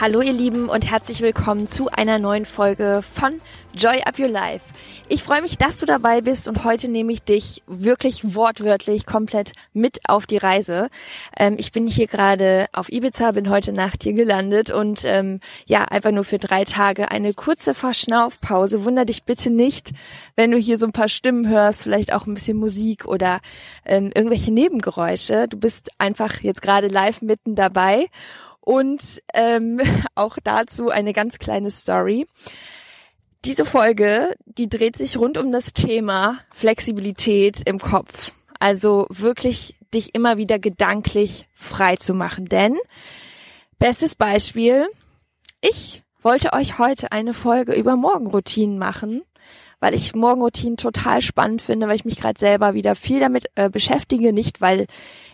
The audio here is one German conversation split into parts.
Hallo ihr Lieben und herzlich willkommen zu einer neuen Folge von Joy Up Your Life. Ich freue mich, dass du dabei bist und heute nehme ich dich wirklich wortwörtlich komplett mit auf die Reise. Ähm, ich bin hier gerade auf Ibiza, bin heute Nacht hier gelandet und ähm, ja, einfach nur für drei Tage eine kurze Verschnaufpause. Wunder dich bitte nicht, wenn du hier so ein paar Stimmen hörst, vielleicht auch ein bisschen Musik oder ähm, irgendwelche Nebengeräusche. Du bist einfach jetzt gerade live mitten dabei und ähm, auch dazu eine ganz kleine Story. Diese Folge, die dreht sich rund um das Thema Flexibilität im Kopf. Also wirklich dich immer wieder gedanklich frei zu machen. Denn, bestes Beispiel, ich wollte euch heute eine Folge über Morgenroutinen machen, weil ich Morgenroutinen total spannend finde, weil ich mich gerade selber wieder viel damit äh, beschäftige. Nicht, weil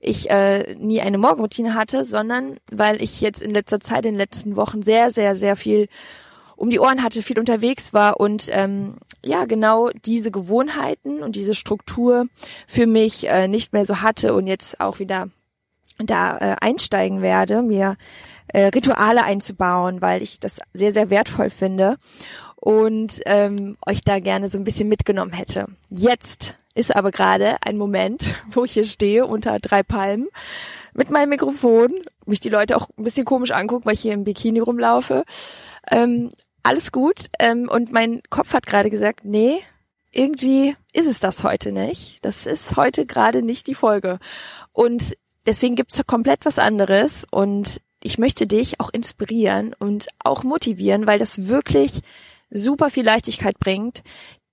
ich äh, nie eine Morgenroutine hatte, sondern weil ich jetzt in letzter Zeit, in den letzten Wochen sehr, sehr, sehr viel um die Ohren hatte, viel unterwegs war und ähm, ja, genau diese Gewohnheiten und diese Struktur für mich äh, nicht mehr so hatte und jetzt auch wieder da äh, einsteigen werde, mir äh, Rituale einzubauen, weil ich das sehr, sehr wertvoll finde und ähm, euch da gerne so ein bisschen mitgenommen hätte. Jetzt ist aber gerade ein Moment, wo ich hier stehe unter drei Palmen mit meinem Mikrofon, mich die Leute auch ein bisschen komisch angucken, weil ich hier im Bikini rumlaufe. Ähm, alles gut. Ähm, und mein Kopf hat gerade gesagt, nee, irgendwie ist es das heute nicht. Das ist heute gerade nicht die Folge. Und deswegen gibt's komplett was anderes. Und ich möchte dich auch inspirieren und auch motivieren, weil das wirklich super viel Leichtigkeit bringt,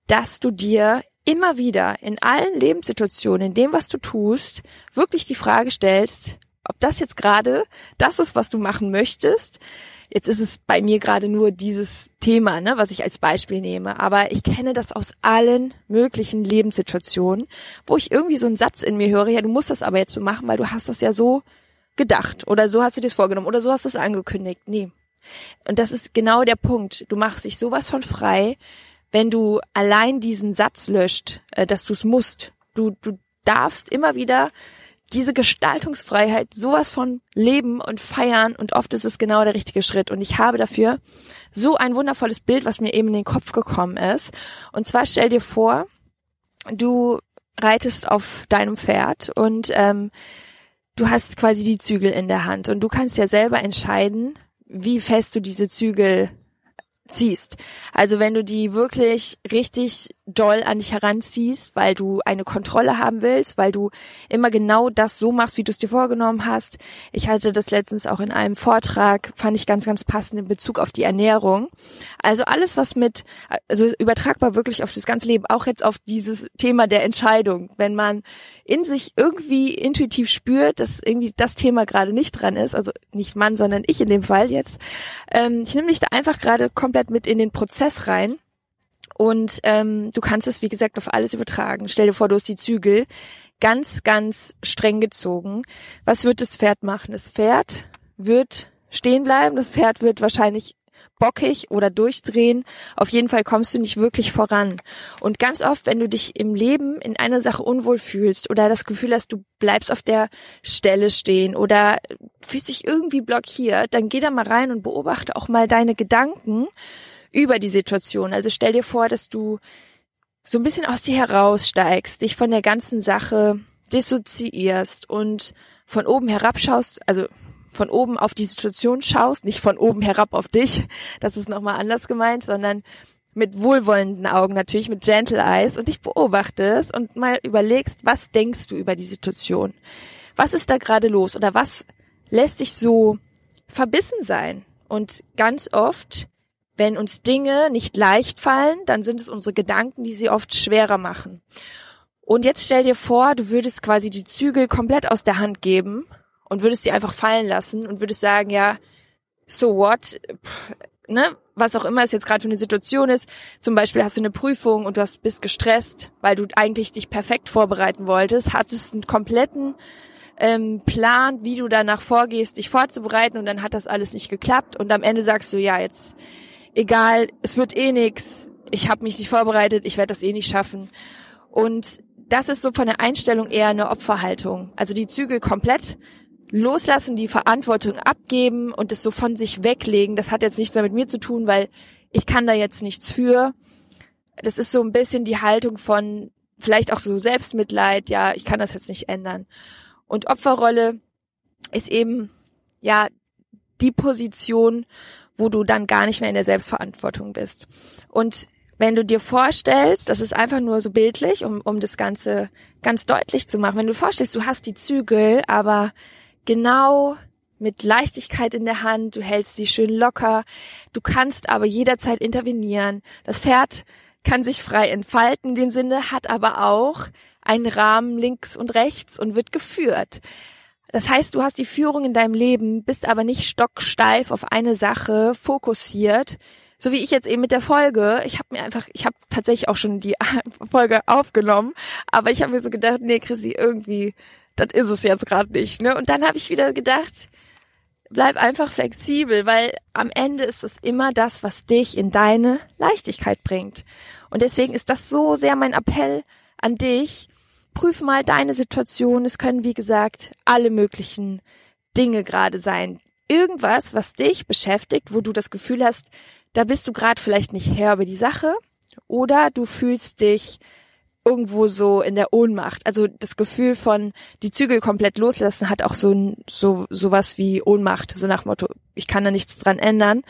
dass du dir immer wieder in allen Lebenssituationen, in dem, was du tust, wirklich die Frage stellst, ob das jetzt gerade das ist, was du machen möchtest. Jetzt ist es bei mir gerade nur dieses Thema, ne, was ich als Beispiel nehme. Aber ich kenne das aus allen möglichen Lebenssituationen, wo ich irgendwie so einen Satz in mir höre, ja, du musst das aber jetzt so machen, weil du hast das ja so gedacht oder so hast du dir das vorgenommen oder so hast du es angekündigt. Nee. Und das ist genau der Punkt. Du machst dich sowas von frei, wenn du allein diesen Satz löscht, äh, dass du es musst. Du, du darfst immer wieder diese Gestaltungsfreiheit sowas von leben und feiern und oft ist es genau der richtige Schritt und ich habe dafür so ein wundervolles Bild, was mir eben in den Kopf gekommen ist. Und zwar stell dir vor, du reitest auf deinem Pferd und ähm, du hast quasi die Zügel in der Hand und du kannst ja selber entscheiden, wie fest du diese Zügel ziehst. Also wenn du die wirklich richtig doll an dich heranziehst, weil du eine Kontrolle haben willst, weil du immer genau das so machst, wie du es dir vorgenommen hast. Ich hatte das letztens auch in einem Vortrag, fand ich ganz, ganz passend in Bezug auf die Ernährung. Also alles, was mit, also übertragbar wirklich auf das ganze Leben, auch jetzt auf dieses Thema der Entscheidung. Wenn man in sich irgendwie intuitiv spürt, dass irgendwie das Thema gerade nicht dran ist, also nicht Mann, sondern ich in dem Fall jetzt. Ähm, ich nehme mich da einfach gerade komplett mit in den Prozess rein und ähm, du kannst es, wie gesagt, auf alles übertragen. Stell dir vor, du hast die Zügel ganz, ganz streng gezogen. Was wird das Pferd machen? Das Pferd wird stehen bleiben. Das Pferd wird wahrscheinlich bockig oder durchdrehen. Auf jeden Fall kommst du nicht wirklich voran. Und ganz oft, wenn du dich im Leben in einer Sache unwohl fühlst oder das Gefühl hast, du bleibst auf der Stelle stehen oder fühlst dich irgendwie blockiert, dann geh da mal rein und beobachte auch mal deine Gedanken über die Situation. Also stell dir vor, dass du so ein bisschen aus dir heraussteigst, dich von der ganzen Sache dissoziierst und von oben herabschaust, also von oben auf die Situation schaust, nicht von oben herab auf dich, das ist nochmal anders gemeint, sondern mit wohlwollenden Augen natürlich, mit Gentle Eyes und dich beobachtest und mal überlegst, was denkst du über die Situation? Was ist da gerade los oder was lässt sich so verbissen sein? Und ganz oft wenn uns Dinge nicht leicht fallen, dann sind es unsere Gedanken, die sie oft schwerer machen. Und jetzt stell dir vor, du würdest quasi die Zügel komplett aus der Hand geben und würdest sie einfach fallen lassen und würdest sagen, ja, so what, ne, was auch immer es jetzt gerade für eine Situation ist. Zum Beispiel hast du eine Prüfung und du hast, bist gestresst, weil du eigentlich dich perfekt vorbereiten wolltest, hattest einen kompletten ähm, Plan, wie du danach vorgehst, dich vorzubereiten und dann hat das alles nicht geklappt und am Ende sagst du, ja, jetzt egal, es wird eh nix, ich habe mich nicht vorbereitet, ich werde das eh nicht schaffen. Und das ist so von der Einstellung eher eine Opferhaltung. Also die Zügel komplett loslassen, die Verantwortung abgeben und es so von sich weglegen. Das hat jetzt nichts mehr mit mir zu tun, weil ich kann da jetzt nichts für. Das ist so ein bisschen die Haltung von vielleicht auch so Selbstmitleid. Ja, ich kann das jetzt nicht ändern. Und Opferrolle ist eben, ja, die Position, wo du dann gar nicht mehr in der Selbstverantwortung bist. Und wenn du dir vorstellst, das ist einfach nur so bildlich, um, um das Ganze ganz deutlich zu machen, wenn du vorstellst, du hast die Zügel, aber genau mit Leichtigkeit in der Hand, du hältst sie schön locker, du kannst aber jederzeit intervenieren. Das Pferd kann sich frei entfalten, in dem Sinne, hat aber auch einen Rahmen links und rechts und wird geführt. Das heißt, du hast die Führung in deinem Leben, bist aber nicht stocksteif auf eine Sache fokussiert, so wie ich jetzt eben mit der Folge. Ich habe mir einfach, ich habe tatsächlich auch schon die Folge aufgenommen, aber ich habe mir so gedacht, nee, Chrissy, irgendwie, das ist es jetzt gerade nicht. Ne? Und dann habe ich wieder gedacht, bleib einfach flexibel, weil am Ende ist es immer das, was dich in deine Leichtigkeit bringt. Und deswegen ist das so sehr mein Appell an dich. Prüf mal deine Situation. Es können, wie gesagt, alle möglichen Dinge gerade sein. Irgendwas, was dich beschäftigt, wo du das Gefühl hast, da bist du gerade vielleicht nicht Herr über die Sache oder du fühlst dich irgendwo so in der Ohnmacht. Also das Gefühl von die Zügel komplett loslassen hat auch so so sowas wie Ohnmacht, so nach Motto, ich kann da nichts dran ändern.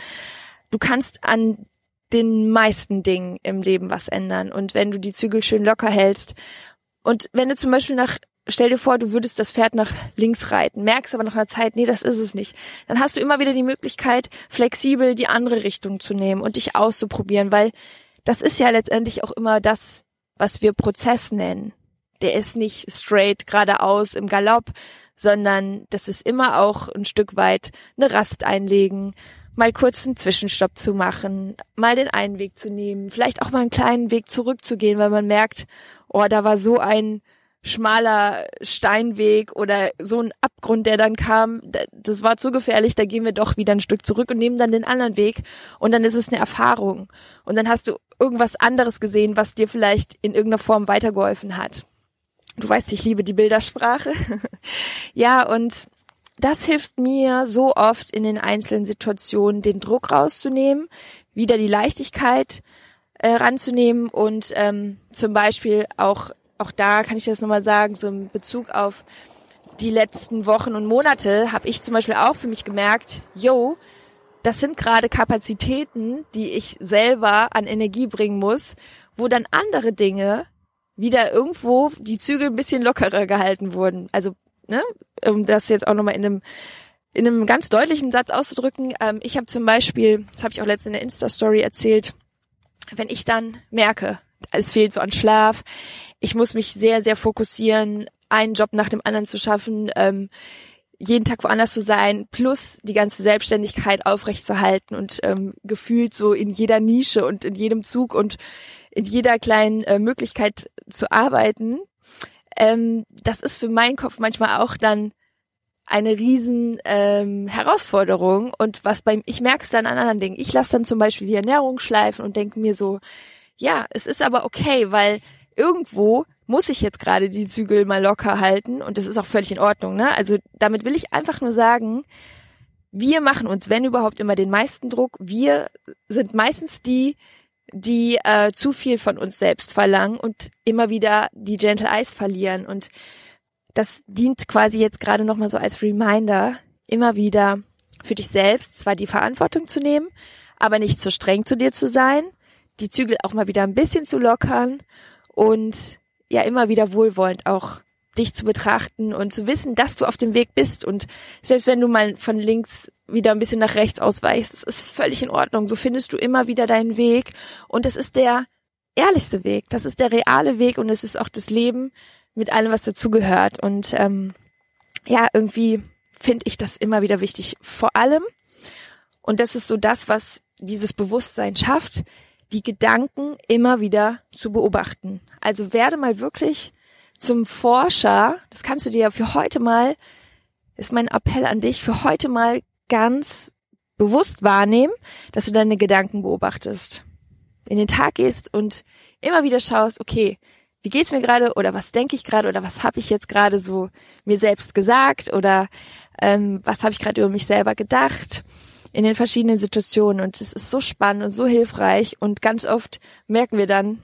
Du kannst an den meisten Dingen im Leben was ändern und wenn du die Zügel schön locker hältst und wenn du zum Beispiel nach stell dir vor, du würdest das Pferd nach links reiten, merkst aber nach einer Zeit, nee, das ist es nicht. Dann hast du immer wieder die Möglichkeit, flexibel die andere Richtung zu nehmen und dich auszuprobieren, weil das ist ja letztendlich auch immer das, was wir Prozess nennen. Der ist nicht straight geradeaus im Galopp, sondern das ist immer auch ein Stück weit eine Rast einlegen, mal kurz einen Zwischenstopp zu machen, mal den einen Weg zu nehmen, vielleicht auch mal einen kleinen Weg zurückzugehen, weil man merkt, oh, da war so ein schmaler Steinweg oder so ein Abgrund, der dann kam, das war zu gefährlich, da gehen wir doch wieder ein Stück zurück und nehmen dann den anderen Weg und dann ist es eine Erfahrung und dann hast du irgendwas anderes gesehen, was dir vielleicht in irgendeiner Form weitergeholfen hat. Du weißt, ich liebe die Bildersprache. ja, und das hilft mir so oft in den einzelnen Situationen, den Druck rauszunehmen, wieder die Leichtigkeit äh, ranzunehmen und ähm, zum Beispiel auch auch da kann ich das nochmal sagen, so in Bezug auf die letzten Wochen und Monate habe ich zum Beispiel auch für mich gemerkt, yo, das sind gerade Kapazitäten, die ich selber an Energie bringen muss, wo dann andere Dinge wieder irgendwo die Zügel ein bisschen lockerer gehalten wurden. Also, ne, um das jetzt auch nochmal in einem in einem ganz deutlichen Satz auszudrücken, ähm, ich habe zum Beispiel, das habe ich auch letztens in der Insta-Story erzählt, wenn ich dann merke, es fehlt so an Schlaf, ich muss mich sehr, sehr fokussieren, einen Job nach dem anderen zu schaffen, ähm, jeden Tag woanders zu sein, plus die ganze Selbstständigkeit aufrechtzuerhalten und ähm, gefühlt so in jeder Nische und in jedem Zug und in jeder kleinen äh, Möglichkeit zu arbeiten. Ähm, das ist für meinen Kopf manchmal auch dann eine riesen ähm, Herausforderung und was beim ich merke es dann an anderen Dingen. Ich lasse dann zum Beispiel die Ernährung schleifen und denke mir so, ja, es ist aber okay, weil irgendwo muss ich jetzt gerade die Zügel mal locker halten und das ist auch völlig in Ordnung. Ne? Also damit will ich einfach nur sagen, wir machen uns, wenn überhaupt, immer den meisten Druck. Wir sind meistens die, die äh, zu viel von uns selbst verlangen und immer wieder die Gentle Eyes verlieren. Und das dient quasi jetzt gerade nochmal so als Reminder, immer wieder für dich selbst zwar die Verantwortung zu nehmen, aber nicht zu streng zu dir zu sein, die Zügel auch mal wieder ein bisschen zu lockern und ja immer wieder wohlwollend auch dich zu betrachten und zu wissen, dass du auf dem Weg bist und selbst wenn du mal von links wieder ein bisschen nach rechts ausweichst, das ist völlig in Ordnung. So findest du immer wieder deinen Weg und es ist der ehrlichste Weg, das ist der reale Weg und es ist auch das Leben mit allem, was dazugehört und ähm, ja, irgendwie finde ich das immer wieder wichtig. Vor allem Und das ist so das, was dieses Bewusstsein schafft, die Gedanken immer wieder zu beobachten. Also werde mal wirklich zum Forscher. Das kannst du dir ja für heute mal, ist mein Appell an dich, für heute mal ganz bewusst wahrnehmen, dass du deine Gedanken beobachtest. In den Tag gehst und immer wieder schaust, okay, wie geht's mir gerade oder was denke ich gerade oder was habe ich jetzt gerade so mir selbst gesagt oder ähm, was habe ich gerade über mich selber gedacht in den verschiedenen Situationen? Und es ist so spannend und so hilfreich. Und ganz oft merken wir dann,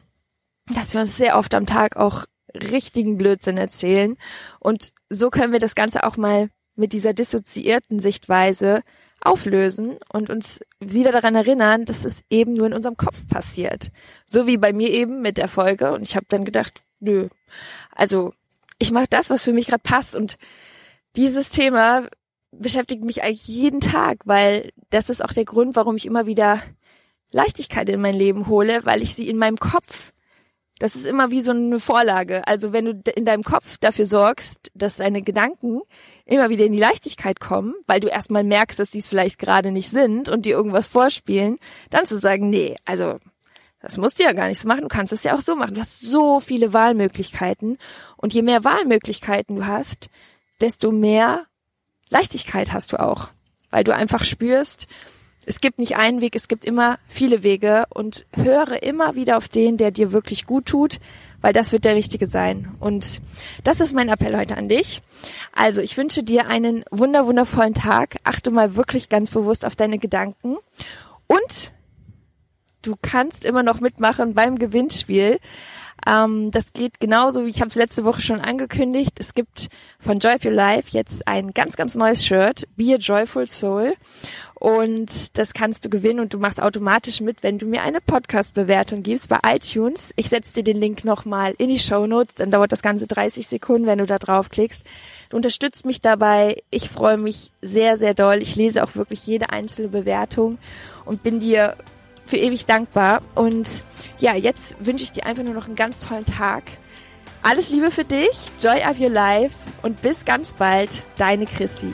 dass wir uns sehr oft am Tag auch richtigen Blödsinn erzählen. Und so können wir das Ganze auch mal mit dieser dissoziierten Sichtweise auflösen und uns wieder daran erinnern, dass es eben nur in unserem Kopf passiert. So wie bei mir eben mit der Folge. Und ich habe dann gedacht, nö, also ich mache das, was für mich gerade passt. Und dieses Thema beschäftigt mich eigentlich jeden Tag, weil das ist auch der Grund, warum ich immer wieder Leichtigkeit in mein Leben hole, weil ich sie in meinem Kopf das ist immer wie so eine Vorlage. Also wenn du in deinem Kopf dafür sorgst, dass deine Gedanken immer wieder in die Leichtigkeit kommen, weil du erstmal merkst, dass sie es vielleicht gerade nicht sind und dir irgendwas vorspielen, dann zu sagen, nee, also das musst du ja gar nicht so machen, du kannst es ja auch so machen. Du hast so viele Wahlmöglichkeiten. Und je mehr Wahlmöglichkeiten du hast, desto mehr Leichtigkeit hast du auch, weil du einfach spürst, es gibt nicht einen Weg, es gibt immer viele Wege. Und höre immer wieder auf den, der dir wirklich gut tut, weil das wird der richtige sein. Und das ist mein Appell heute an dich. Also ich wünsche dir einen wunder wundervollen Tag. Achte mal wirklich ganz bewusst auf deine Gedanken und du kannst immer noch mitmachen beim Gewinnspiel. Ähm, das geht genauso, wie ich habe es letzte Woche schon angekündigt. Es gibt von Joy Your Life jetzt ein ganz, ganz neues Shirt, Be a Joyful Soul. Und das kannst du gewinnen und du machst automatisch mit, wenn du mir eine Podcast-Bewertung gibst bei iTunes. Ich setze dir den Link nochmal in die Show Notes, dann dauert das Ganze 30 Sekunden, wenn du da draufklickst. Du unterstützt mich dabei. Ich freue mich sehr, sehr doll. Ich lese auch wirklich jede einzelne Bewertung und bin dir für ewig dankbar. Und ja, jetzt wünsche ich dir einfach nur noch einen ganz tollen Tag. Alles Liebe für dich, Joy of Your Life und bis ganz bald, deine Chrissy.